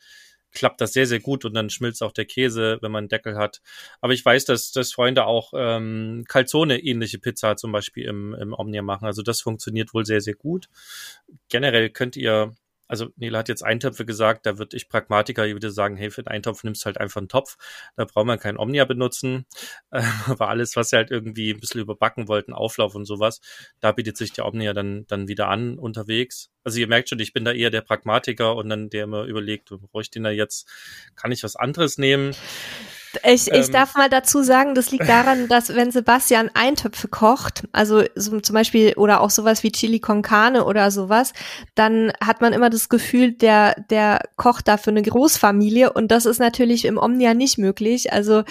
klappt das sehr, sehr gut und dann schmilzt auch der Käse, wenn man einen Deckel hat. Aber ich weiß, dass, dass Freunde auch ähm, Calzone-ähnliche Pizza zum Beispiel im, im Omnia machen. Also das funktioniert wohl sehr, sehr gut. Generell könnt ihr also Nela hat jetzt Eintöpfe gesagt, da würde ich Pragmatiker würde sagen, hey, für den Eintopf nimmst du halt einfach einen Topf, da braucht man kein Omnia benutzen, [laughs] äh, aber alles, was sie halt irgendwie ein bisschen überbacken wollten, Auflauf und sowas, da bietet sich der Omnia dann, dann wieder an unterwegs. Also ihr merkt schon, ich bin da eher der Pragmatiker und dann der immer überlegt, brauche ich den da jetzt, kann ich was anderes nehmen? Ich, ich ähm, darf mal dazu sagen, das liegt daran, dass wenn Sebastian Eintöpfe kocht, also so zum Beispiel oder auch sowas wie Chili con Carne oder sowas, dann hat man immer das Gefühl, der, der kocht da für eine Großfamilie und das ist natürlich im Omnia nicht möglich. Also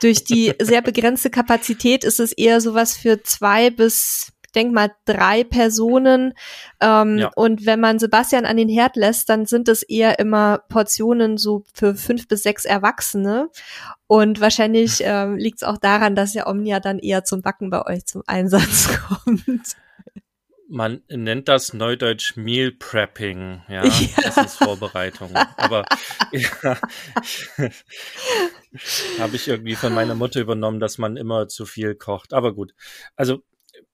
durch die sehr begrenzte Kapazität ist es eher sowas für zwei bis denke mal, drei Personen. Ähm, ja. Und wenn man Sebastian an den Herd lässt, dann sind es eher immer Portionen so für fünf bis sechs Erwachsene. Und wahrscheinlich [laughs] ähm, liegt es auch daran, dass ja Omnia dann eher zum Backen bei euch zum Einsatz [laughs] kommt. Man nennt das Neudeutsch Meal Prepping, ja, [laughs] ja. das ist Vorbereitung. Aber ja, habe ich irgendwie von meiner Mutter übernommen, dass man immer zu viel kocht. Aber gut, also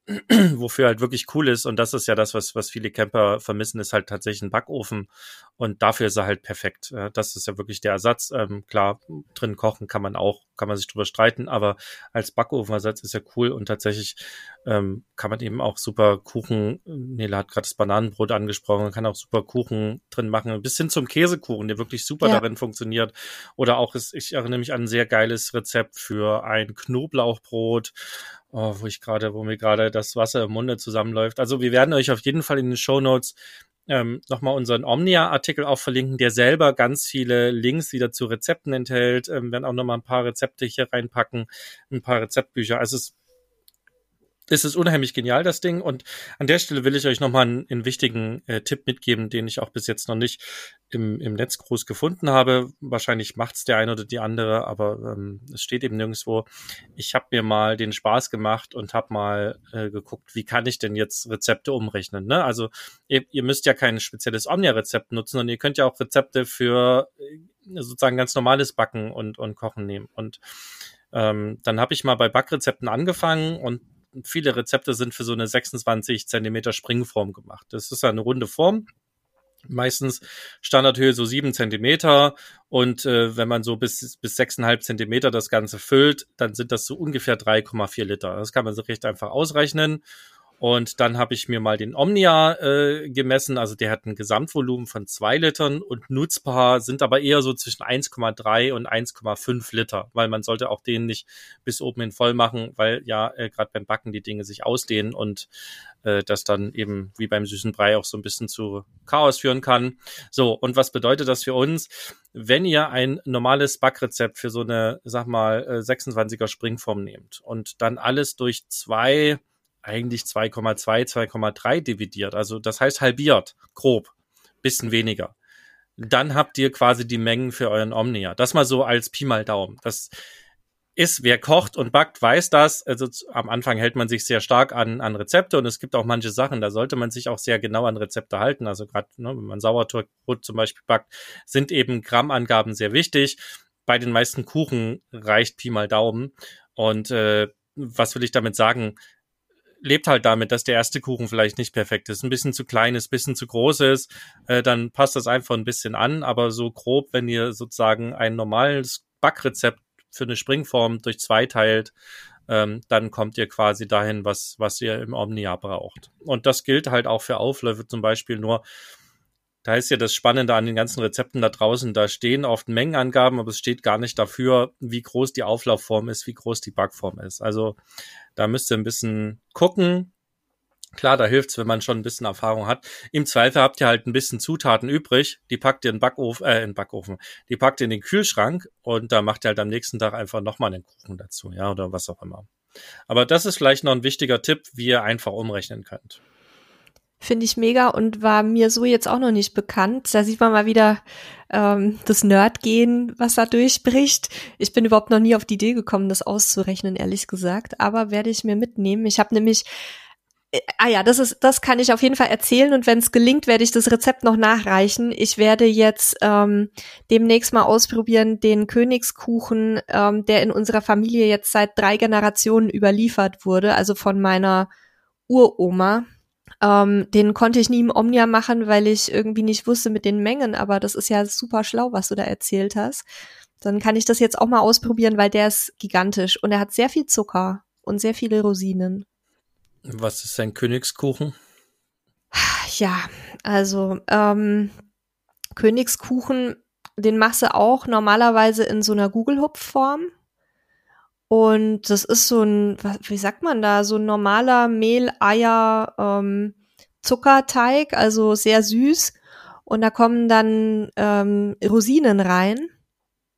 [clears throat] wofür halt wirklich cool ist, und das ist ja das, was, was viele Camper vermissen, ist halt tatsächlich ein Backofen. Und dafür ist er halt perfekt. Das ist ja wirklich der Ersatz. Ähm, klar, drin kochen kann man auch, kann man sich drüber streiten, aber als Backofenersatz ist er cool und tatsächlich ähm, kann man eben auch super Kuchen, Nela hat gerade das Bananenbrot angesprochen, man kann auch super Kuchen drin machen, bis hin zum Käsekuchen, der wirklich super ja. darin funktioniert. Oder auch, ist, ich erinnere mich an ein sehr geiles Rezept für ein Knoblauchbrot oh, wo ich gerade, wo mir gerade das Wasser im Munde zusammenläuft. Also wir werden euch auf jeden Fall in den Show Notes ähm, nochmal unseren Omnia-Artikel auch verlinken, der selber ganz viele Links wieder zu Rezepten enthält. Ähm, werden auch nochmal ein paar Rezepte hier reinpacken, ein paar Rezeptbücher. Also es es ist unheimlich genial, das Ding. Und an der Stelle will ich euch nochmal einen, einen wichtigen äh, Tipp mitgeben, den ich auch bis jetzt noch nicht im, im Netz groß gefunden habe. Wahrscheinlich macht's der eine oder die andere, aber ähm, es steht eben nirgendwo. Ich habe mir mal den Spaß gemacht und habe mal äh, geguckt, wie kann ich denn jetzt Rezepte umrechnen. Ne? Also ihr, ihr müsst ja kein spezielles Omnia-Rezept nutzen, sondern ihr könnt ja auch Rezepte für äh, sozusagen ganz normales Backen und, und Kochen nehmen. Und ähm, dann habe ich mal bei Backrezepten angefangen und viele Rezepte sind für so eine 26 Zentimeter Springform gemacht. Das ist eine runde Form. Meistens Standardhöhe so sieben Zentimeter und äh, wenn man so bis bis sechseinhalb Zentimeter das Ganze füllt, dann sind das so ungefähr 3,4 Liter. Das kann man so recht einfach ausrechnen und dann habe ich mir mal den Omnia äh, gemessen. Also der hat ein Gesamtvolumen von zwei Litern und nutzbar sind aber eher so zwischen 1,3 und 1,5 Liter, weil man sollte auch den nicht bis oben hin voll machen, weil ja äh, gerade beim Backen die Dinge sich ausdehnen und äh, das dann eben wie beim süßen Brei auch so ein bisschen zu Chaos führen kann. So, und was bedeutet das für uns? Wenn ihr ein normales Backrezept für so eine, sag mal, 26er äh, Springform nehmt und dann alles durch zwei eigentlich 2,2, 2,3 dividiert. Also das heißt halbiert, grob, bisschen weniger. Dann habt ihr quasi die Mengen für euren Omnia. Das mal so als Pi mal Daumen. Das ist, wer kocht und backt, weiß das. Also am Anfang hält man sich sehr stark an, an Rezepte und es gibt auch manche Sachen, da sollte man sich auch sehr genau an Rezepte halten. Also gerade, ne, wenn man Sauerteigbrot zum Beispiel backt, sind eben Grammangaben sehr wichtig. Bei den meisten Kuchen reicht Pi mal Daumen. Und äh, was will ich damit sagen? Lebt halt damit, dass der erste Kuchen vielleicht nicht perfekt ist, ein bisschen zu klein ist, ein bisschen zu groß ist, äh, dann passt das einfach ein bisschen an, aber so grob, wenn ihr sozusagen ein normales Backrezept für eine Springform durch zwei teilt, ähm, dann kommt ihr quasi dahin, was, was ihr im Omnia braucht. Und das gilt halt auch für Aufläufe zum Beispiel. Nur, da ist ja das Spannende an den ganzen Rezepten da draußen. Da stehen oft Mengenangaben, aber es steht gar nicht dafür, wie groß die Auflaufform ist, wie groß die Backform ist. Also da müsst ihr ein bisschen gucken. Klar, da hilft's, wenn man schon ein bisschen Erfahrung hat. Im Zweifel habt ihr halt ein bisschen Zutaten übrig, die packt ihr in den Backofen, äh, in den Backofen, die packt ihr in den Kühlschrank und da macht ihr halt am nächsten Tag einfach nochmal einen Kuchen dazu, ja, oder was auch immer. Aber das ist vielleicht noch ein wichtiger Tipp, wie ihr einfach umrechnen könnt. Finde ich mega und war mir so jetzt auch noch nicht bekannt. Da sieht man mal wieder ähm, das Nerd-Gehen, was da durchbricht. Ich bin überhaupt noch nie auf die Idee gekommen, das auszurechnen, ehrlich gesagt. Aber werde ich mir mitnehmen. Ich habe nämlich äh, Ah ja, das ist, das kann ich auf jeden Fall erzählen und wenn es gelingt, werde ich das Rezept noch nachreichen. Ich werde jetzt ähm, demnächst mal ausprobieren den Königskuchen, ähm, der in unserer Familie jetzt seit drei Generationen überliefert wurde, also von meiner Uroma. Ähm, den konnte ich nie im Omnia machen, weil ich irgendwie nicht wusste mit den Mengen, aber das ist ja super schlau, was du da erzählt hast. Dann kann ich das jetzt auch mal ausprobieren, weil der ist gigantisch und er hat sehr viel Zucker und sehr viele Rosinen. Was ist ein Königskuchen? Ja, also ähm, Königskuchen, den machst du auch normalerweise in so einer Gugelhupfform. Und das ist so ein, wie sagt man da, so ein normaler Mehl, Eier, ähm, also sehr süß. Und da kommen dann ähm, Rosinen rein.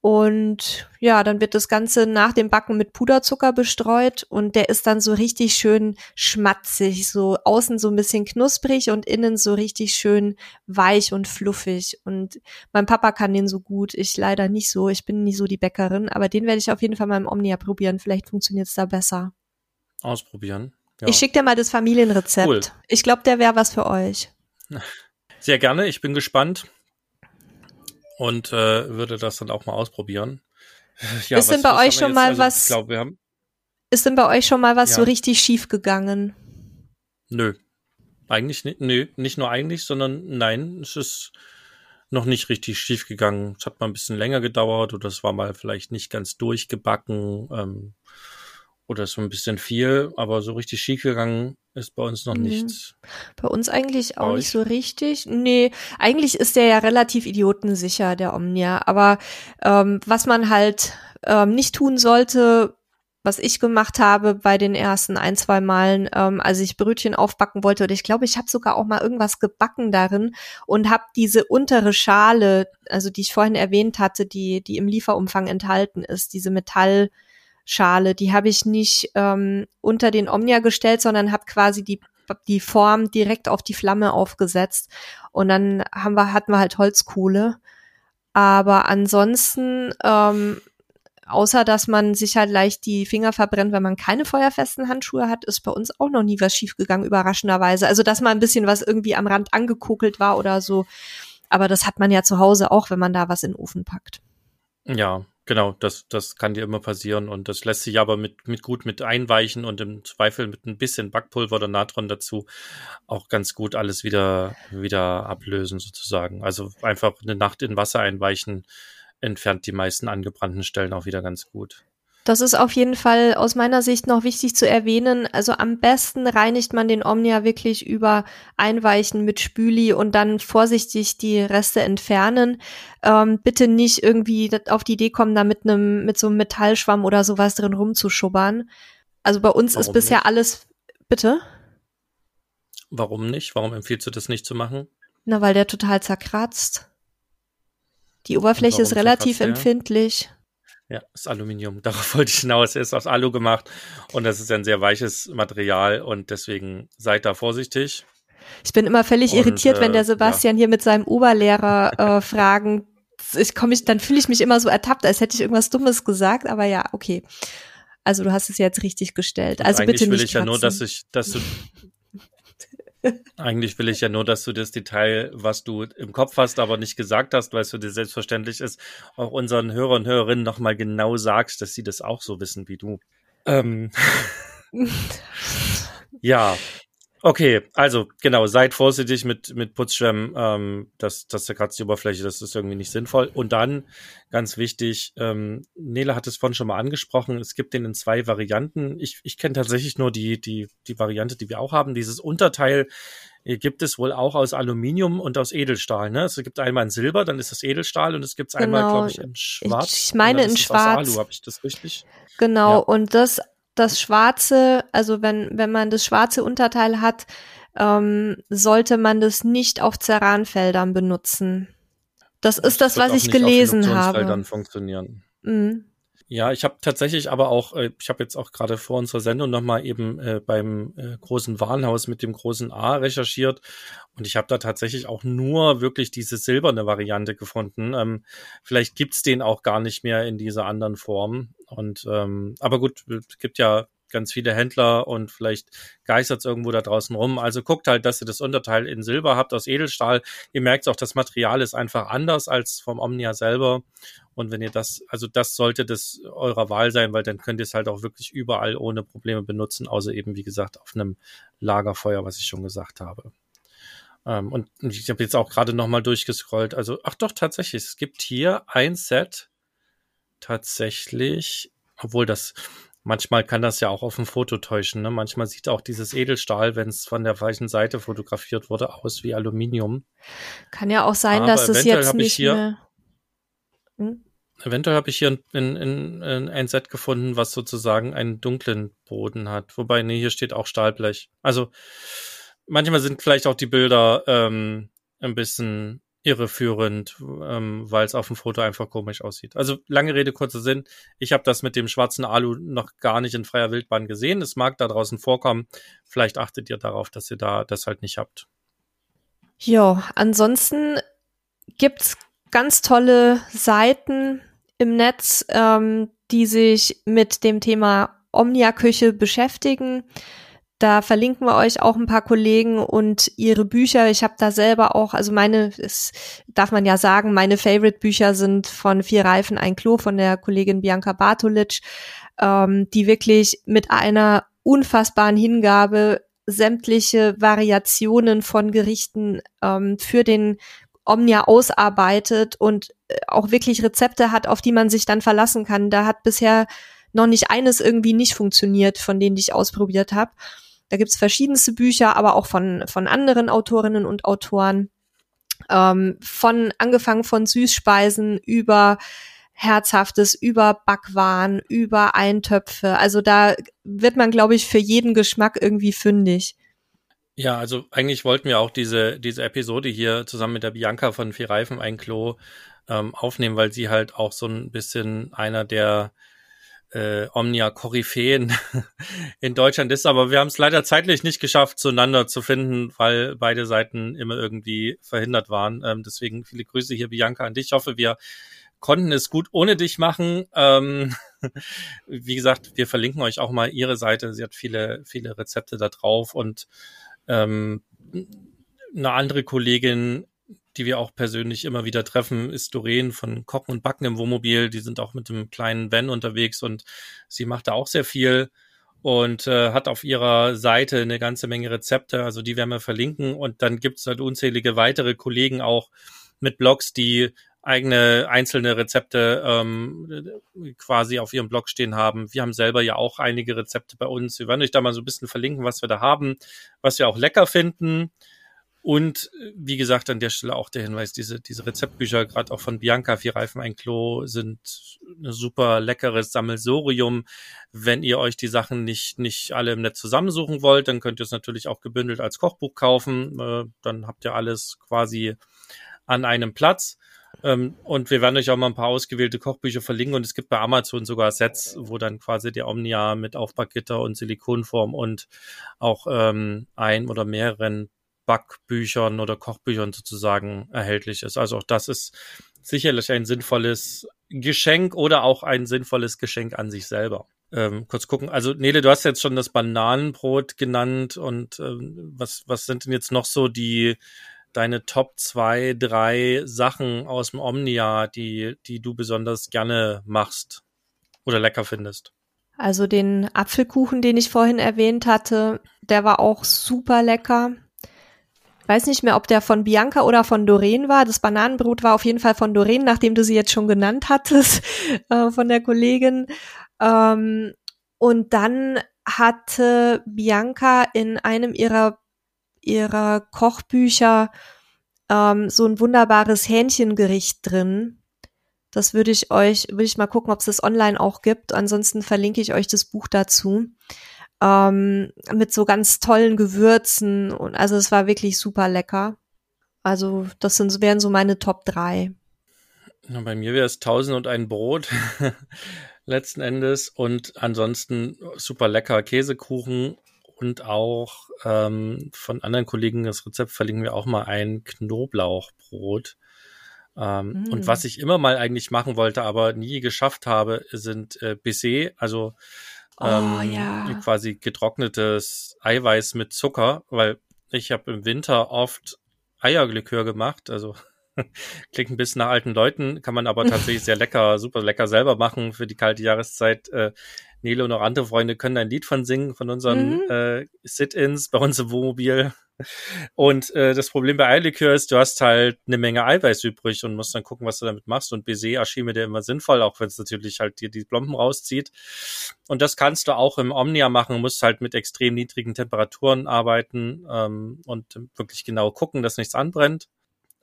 Und ja, dann wird das Ganze nach dem Backen mit Puderzucker bestreut und der ist dann so richtig schön schmatzig, so außen so ein bisschen knusprig und innen so richtig schön weich und fluffig. Und mein Papa kann den so gut, ich leider nicht so, ich bin nicht so die Bäckerin, aber den werde ich auf jeden Fall mal im Omnia probieren, vielleicht funktioniert es da besser. Ausprobieren. Ja. Ich schicke dir mal das Familienrezept. Cool. Ich glaube, der wäre was für euch. [laughs] Sehr gerne, ich bin gespannt und äh, würde das dann auch mal ausprobieren. [laughs] Ja, ist denn bei euch schon mal also, was? Wir haben. Ist denn bei euch schon mal was ja. so richtig schief gegangen? Nö. Eigentlich nicht, nö, nicht nur eigentlich, sondern nein, es ist noch nicht richtig schief gegangen. Es hat mal ein bisschen länger gedauert oder es war mal vielleicht nicht ganz durchgebacken. Ähm, oder so ein bisschen viel, aber so richtig schief gegangen ist bei uns noch mhm. nichts. Bei uns eigentlich auch nicht so richtig. Nee, eigentlich ist der ja relativ idiotensicher, der Omnia. Aber ähm, was man halt ähm, nicht tun sollte, was ich gemacht habe bei den ersten ein, zwei Malen, ähm, als ich Brötchen aufbacken wollte, oder ich glaube, ich habe sogar auch mal irgendwas gebacken darin und habe diese untere Schale, also die ich vorhin erwähnt hatte, die, die im Lieferumfang enthalten ist, diese Metall- Schale. Die habe ich nicht ähm, unter den Omnia gestellt, sondern habe quasi die die Form direkt auf die Flamme aufgesetzt und dann haben wir hatten wir halt Holzkohle. Aber ansonsten ähm, außer dass man sich halt leicht die Finger verbrennt, wenn man keine feuerfesten Handschuhe hat, ist bei uns auch noch nie was schiefgegangen, überraschenderweise. Also, dass mal ein bisschen was irgendwie am Rand angekokelt war oder so. Aber das hat man ja zu Hause auch, wenn man da was in den Ofen packt. Ja, Genau, das, das kann dir immer passieren und das lässt sich aber mit, mit gut mit einweichen und im Zweifel mit ein bisschen Backpulver oder Natron dazu auch ganz gut alles wieder, wieder ablösen sozusagen. Also einfach eine Nacht in Wasser einweichen entfernt die meisten angebrannten Stellen auch wieder ganz gut. Das ist auf jeden Fall aus meiner Sicht noch wichtig zu erwähnen. Also am besten reinigt man den Omnia wirklich über Einweichen mit Spüli und dann vorsichtig die Reste entfernen. Ähm, bitte nicht irgendwie auf die Idee kommen, da mit einem, mit so einem Metallschwamm oder sowas drin rumzuschubbern. Also bei uns Warum ist bisher nicht? alles, bitte? Warum nicht? Warum empfiehlst du das nicht zu machen? Na, weil der total zerkratzt. Die Oberfläche ist relativ empfindlich. Ja, ist Aluminium. [laughs] Darauf wollte ich hinaus. Er ist aus Alu gemacht und das ist ein sehr weiches Material und deswegen seid da vorsichtig. Ich bin immer völlig und, irritiert, wenn der äh, Sebastian ja. hier mit seinem Oberlehrer [laughs] äh, Fragen, ich komme ich, dann fühle ich mich immer so ertappt, als hätte ich irgendwas Dummes gesagt, aber ja, okay. Also du hast es jetzt richtig gestellt. Also Eigentlich bitte will nicht ich ja nur, dass ich, dass du Eigentlich will ich ja nur, dass du das Detail, was du im Kopf hast, aber nicht gesagt hast, weil es für dich selbstverständlich ist, auch unseren Hörern und Hörerinnen nochmal genau sagst, dass sie das auch so wissen wie du. Ähm. [laughs] ja, Okay, also genau, seid vorsichtig mit, mit Putzschwämmen, ähm, das, das zerkratzt die Oberfläche, das ist irgendwie nicht sinnvoll. Und dann, ganz wichtig, ähm, Nele hat es vorhin schon mal angesprochen, es gibt den in zwei Varianten. Ich, ich kenne tatsächlich nur die, die, die Variante, die wir auch haben. Dieses Unterteil äh, gibt es wohl auch aus Aluminium und aus Edelstahl. Ne? Es gibt einmal in Silber, dann ist es Edelstahl und es gibt es genau. einmal, glaube ich, in Schwarz. Ich meine in Schwarz. Alu, habe ich das richtig? Genau, ja. und das das schwarze, also wenn, wenn man das schwarze Unterteil hat, ähm, sollte man das nicht auf Ceranfeldern benutzen. Das, das ist das, was ich gelesen habe. funktionieren. Mhm. Ja, ich habe tatsächlich aber auch, äh, ich habe jetzt auch gerade vor unserer Sendung nochmal eben äh, beim äh, großen Warenhaus mit dem großen A recherchiert und ich habe da tatsächlich auch nur wirklich diese silberne Variante gefunden. Ähm, vielleicht gibt's den auch gar nicht mehr in dieser anderen Form. Und ähm, aber gut, es gibt ja ganz viele Händler und vielleicht geistert irgendwo da draußen rum. Also guckt halt, dass ihr das Unterteil in Silber habt aus Edelstahl. Ihr merkt auch, das Material ist einfach anders als vom Omnia selber. Und wenn ihr das, also das sollte das eurer Wahl sein, weil dann könnt ihr es halt auch wirklich überall ohne Probleme benutzen, außer eben, wie gesagt, auf einem Lagerfeuer, was ich schon gesagt habe. Ähm, und ich habe jetzt auch gerade nochmal durchgescrollt. Also, ach doch, tatsächlich, es gibt hier ein Set tatsächlich, obwohl das, manchmal kann das ja auch auf dem Foto täuschen. Ne? Manchmal sieht auch dieses Edelstahl, wenn es von der falschen Seite fotografiert wurde, aus wie Aluminium. Kann ja auch sein, Aber dass es jetzt nicht hier, mehr. Hm? Eventuell habe ich hier in, in, in ein Set gefunden, was sozusagen einen dunklen Boden hat. Wobei, nee, hier steht auch Stahlblech. Also manchmal sind vielleicht auch die Bilder ähm, ein bisschen irreführend, ähm, weil es auf dem Foto einfach komisch aussieht. Also lange Rede, kurzer Sinn. Ich habe das mit dem schwarzen Alu noch gar nicht in freier Wildbahn gesehen. Es mag da draußen vorkommen. Vielleicht achtet ihr darauf, dass ihr da das halt nicht habt. Ja, ansonsten gibt's ganz tolle Seiten im Netz, ähm, die sich mit dem Thema Omnia-Küche beschäftigen. Da verlinken wir euch auch ein paar Kollegen und ihre Bücher. Ich habe da selber auch, also meine, es darf man ja sagen, meine Favorite-Bücher sind von Vier Reifen, ein Klo von der Kollegin Bianca Bartolic, ähm, die wirklich mit einer unfassbaren Hingabe sämtliche Variationen von Gerichten ähm, für den Omnia ausarbeitet und äh, auch wirklich Rezepte hat, auf die man sich dann verlassen kann. Da hat bisher noch nicht eines irgendwie nicht funktioniert, von denen ich ausprobiert habe. Da gibt's verschiedenste Bücher, aber auch von, von anderen Autorinnen und Autoren. Ähm, von angefangen von Süßspeisen über Herzhaftes, über Backwaren, über Eintöpfe. Also da wird man, glaube ich, für jeden Geschmack irgendwie fündig. Ja, also eigentlich wollten wir auch diese, diese Episode hier zusammen mit der Bianca von Vier Reifen ein Klo ähm, aufnehmen, weil sie halt auch so ein bisschen einer der äh, Omnia-Koryphäen [laughs] in Deutschland ist. Aber wir haben es leider zeitlich nicht geschafft, zueinander zu finden, weil beide Seiten immer irgendwie verhindert waren. Ähm, deswegen viele Grüße hier, Bianca, an dich. Ich hoffe, wir konnten es gut ohne dich machen. Ähm, [laughs] wie gesagt, wir verlinken euch auch mal ihre Seite. Sie hat viele, viele Rezepte da drauf und ähm, eine andere Kollegin die wir auch persönlich immer wieder treffen, ist Doreen von Kochen und Backen im Wohnmobil. Die sind auch mit dem kleinen Van unterwegs und sie macht da auch sehr viel und äh, hat auf ihrer Seite eine ganze Menge Rezepte. Also die werden wir verlinken. Und dann gibt es halt unzählige weitere Kollegen auch mit Blogs, die eigene einzelne Rezepte ähm, quasi auf ihrem Blog stehen haben. Wir haben selber ja auch einige Rezepte bei uns. Wir werden euch da mal so ein bisschen verlinken, was wir da haben, was wir auch lecker finden. Und wie gesagt, an der Stelle auch der Hinweis, diese, diese Rezeptbücher, gerade auch von Bianca, Vier Reifen, ein Klo, sind ein super leckeres Sammelsorium. Wenn ihr euch die Sachen nicht, nicht alle im Netz zusammensuchen wollt, dann könnt ihr es natürlich auch gebündelt als Kochbuch kaufen. Äh, dann habt ihr alles quasi an einem Platz. Ähm, und wir werden euch auch mal ein paar ausgewählte Kochbücher verlinken. Und es gibt bei Amazon sogar Sets, wo dann quasi der Omnia mit Aufbackgitter und Silikonform und auch ähm, ein oder mehreren Backbüchern oder Kochbüchern sozusagen erhältlich ist. Also auch das ist sicherlich ein sinnvolles Geschenk oder auch ein sinnvolles Geschenk an sich selber. Ähm, kurz gucken. Also Nele, du hast jetzt schon das Bananenbrot genannt und ähm, was was sind denn jetzt noch so die deine Top zwei, drei Sachen aus dem Omnia, die die du besonders gerne machst oder lecker findest? Also den Apfelkuchen, den ich vorhin erwähnt hatte, der war auch super lecker weiß nicht mehr, ob der von Bianca oder von Doreen war. Das Bananenbrot war auf jeden Fall von Doreen, nachdem du sie jetzt schon genannt hattest, [laughs] äh, von der Kollegin. Ähm, und dann hatte Bianca in einem ihrer, ihrer Kochbücher ähm, so ein wunderbares Hähnchengericht drin. Das würde ich euch, würde ich mal gucken, ob es das online auch gibt. Ansonsten verlinke ich euch das Buch dazu ähm, mit so ganz tollen Gewürzen und also es war wirklich super lecker. Also das sind, wären so meine Top drei. Na, bei mir wäre es tausend und ein Brot [laughs] letzten Endes und ansonsten super lecker Käsekuchen und auch ähm, von anderen Kollegen das Rezept verlinken wir auch mal ein Knoblauchbrot. Ähm, mm. Und was ich immer mal eigentlich machen wollte, aber nie geschafft habe, sind äh, Baiser, also Oh, ähm, ja. quasi getrocknetes Eiweiß mit Zucker, weil ich habe im Winter oft Eierlikör gemacht, also [laughs] klingt ein bisschen nach alten Leuten, kann man aber tatsächlich sehr lecker, super lecker selber machen für die kalte Jahreszeit. Äh, Nele und auch andere Freunde können ein Lied von singen, von unseren mhm. äh, Sit-Ins bei uns im Wohnmobil. Und äh, das Problem bei Eierlikör ist, du hast halt eine Menge Eiweiß übrig und musst dann gucken, was du damit machst. Und Baiser erschien mir dir immer sinnvoll, auch wenn es natürlich halt dir die Plomben rauszieht. Und das kannst du auch im Omnia machen, musst halt mit extrem niedrigen Temperaturen arbeiten ähm, und wirklich genau gucken, dass nichts anbrennt.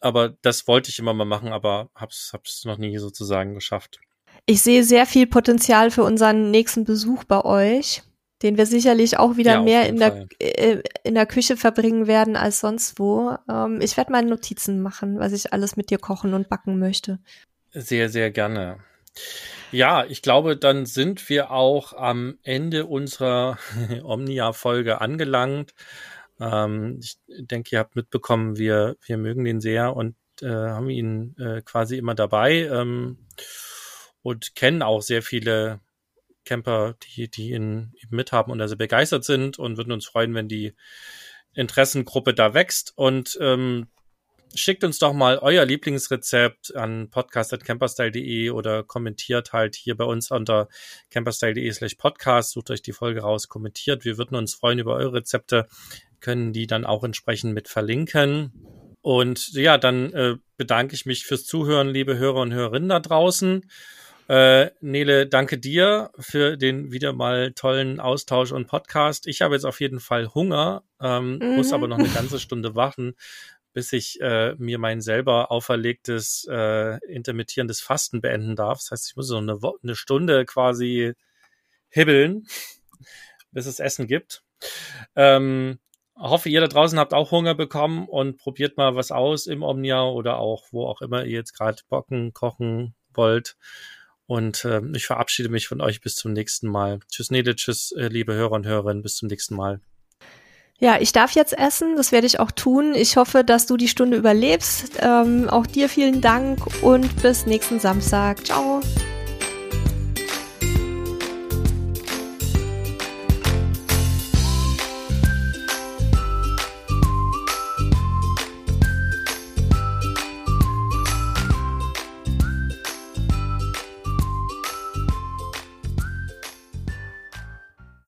Aber das wollte ich immer mal machen, aber hab's, hab's noch nie sozusagen geschafft. Ich sehe sehr viel Potenzial für unseren nächsten Besuch bei euch den wir sicherlich auch wieder ja, mehr in der, äh, in der Küche verbringen werden als sonst wo. Ähm, ich werde meine Notizen machen, was ich alles mit dir kochen und backen möchte. Sehr, sehr gerne. Ja, ich glaube, dann sind wir auch am Ende unserer [laughs] Omnia-Folge angelangt. Ähm, ich denke, ihr habt mitbekommen, wir, wir mögen den sehr und äh, haben ihn äh, quasi immer dabei ähm, und kennen auch sehr viele Camper, die, die ihn mithaben und also begeistert sind und würden uns freuen, wenn die Interessengruppe da wächst und ähm, schickt uns doch mal euer Lieblingsrezept an podcast.camperstyle.de oder kommentiert halt hier bei uns unter camperstyle.de slash podcast, sucht euch die Folge raus, kommentiert. Wir würden uns freuen über eure Rezepte, können die dann auch entsprechend mit verlinken. Und ja, dann äh, bedanke ich mich fürs Zuhören, liebe Hörer und Hörerinnen da draußen. Äh, Nele, danke dir für den wieder mal tollen Austausch und Podcast. Ich habe jetzt auf jeden Fall Hunger, ähm, mhm. muss aber noch eine ganze Stunde warten, bis ich äh, mir mein selber auferlegtes äh, intermittierendes Fasten beenden darf. Das heißt, ich muss so eine, eine Stunde quasi hibbeln, bis es Essen gibt. Ähm, hoffe, ihr da draußen habt auch Hunger bekommen und probiert mal was aus im Omnia oder auch wo auch immer ihr jetzt gerade Bocken kochen wollt. Und äh, ich verabschiede mich von euch bis zum nächsten Mal. Tschüss, Nede, tschüss, äh, liebe Hörer und Hörerinnen, bis zum nächsten Mal. Ja, ich darf jetzt essen, das werde ich auch tun. Ich hoffe, dass du die Stunde überlebst. Ähm, auch dir vielen Dank und bis nächsten Samstag. Ciao.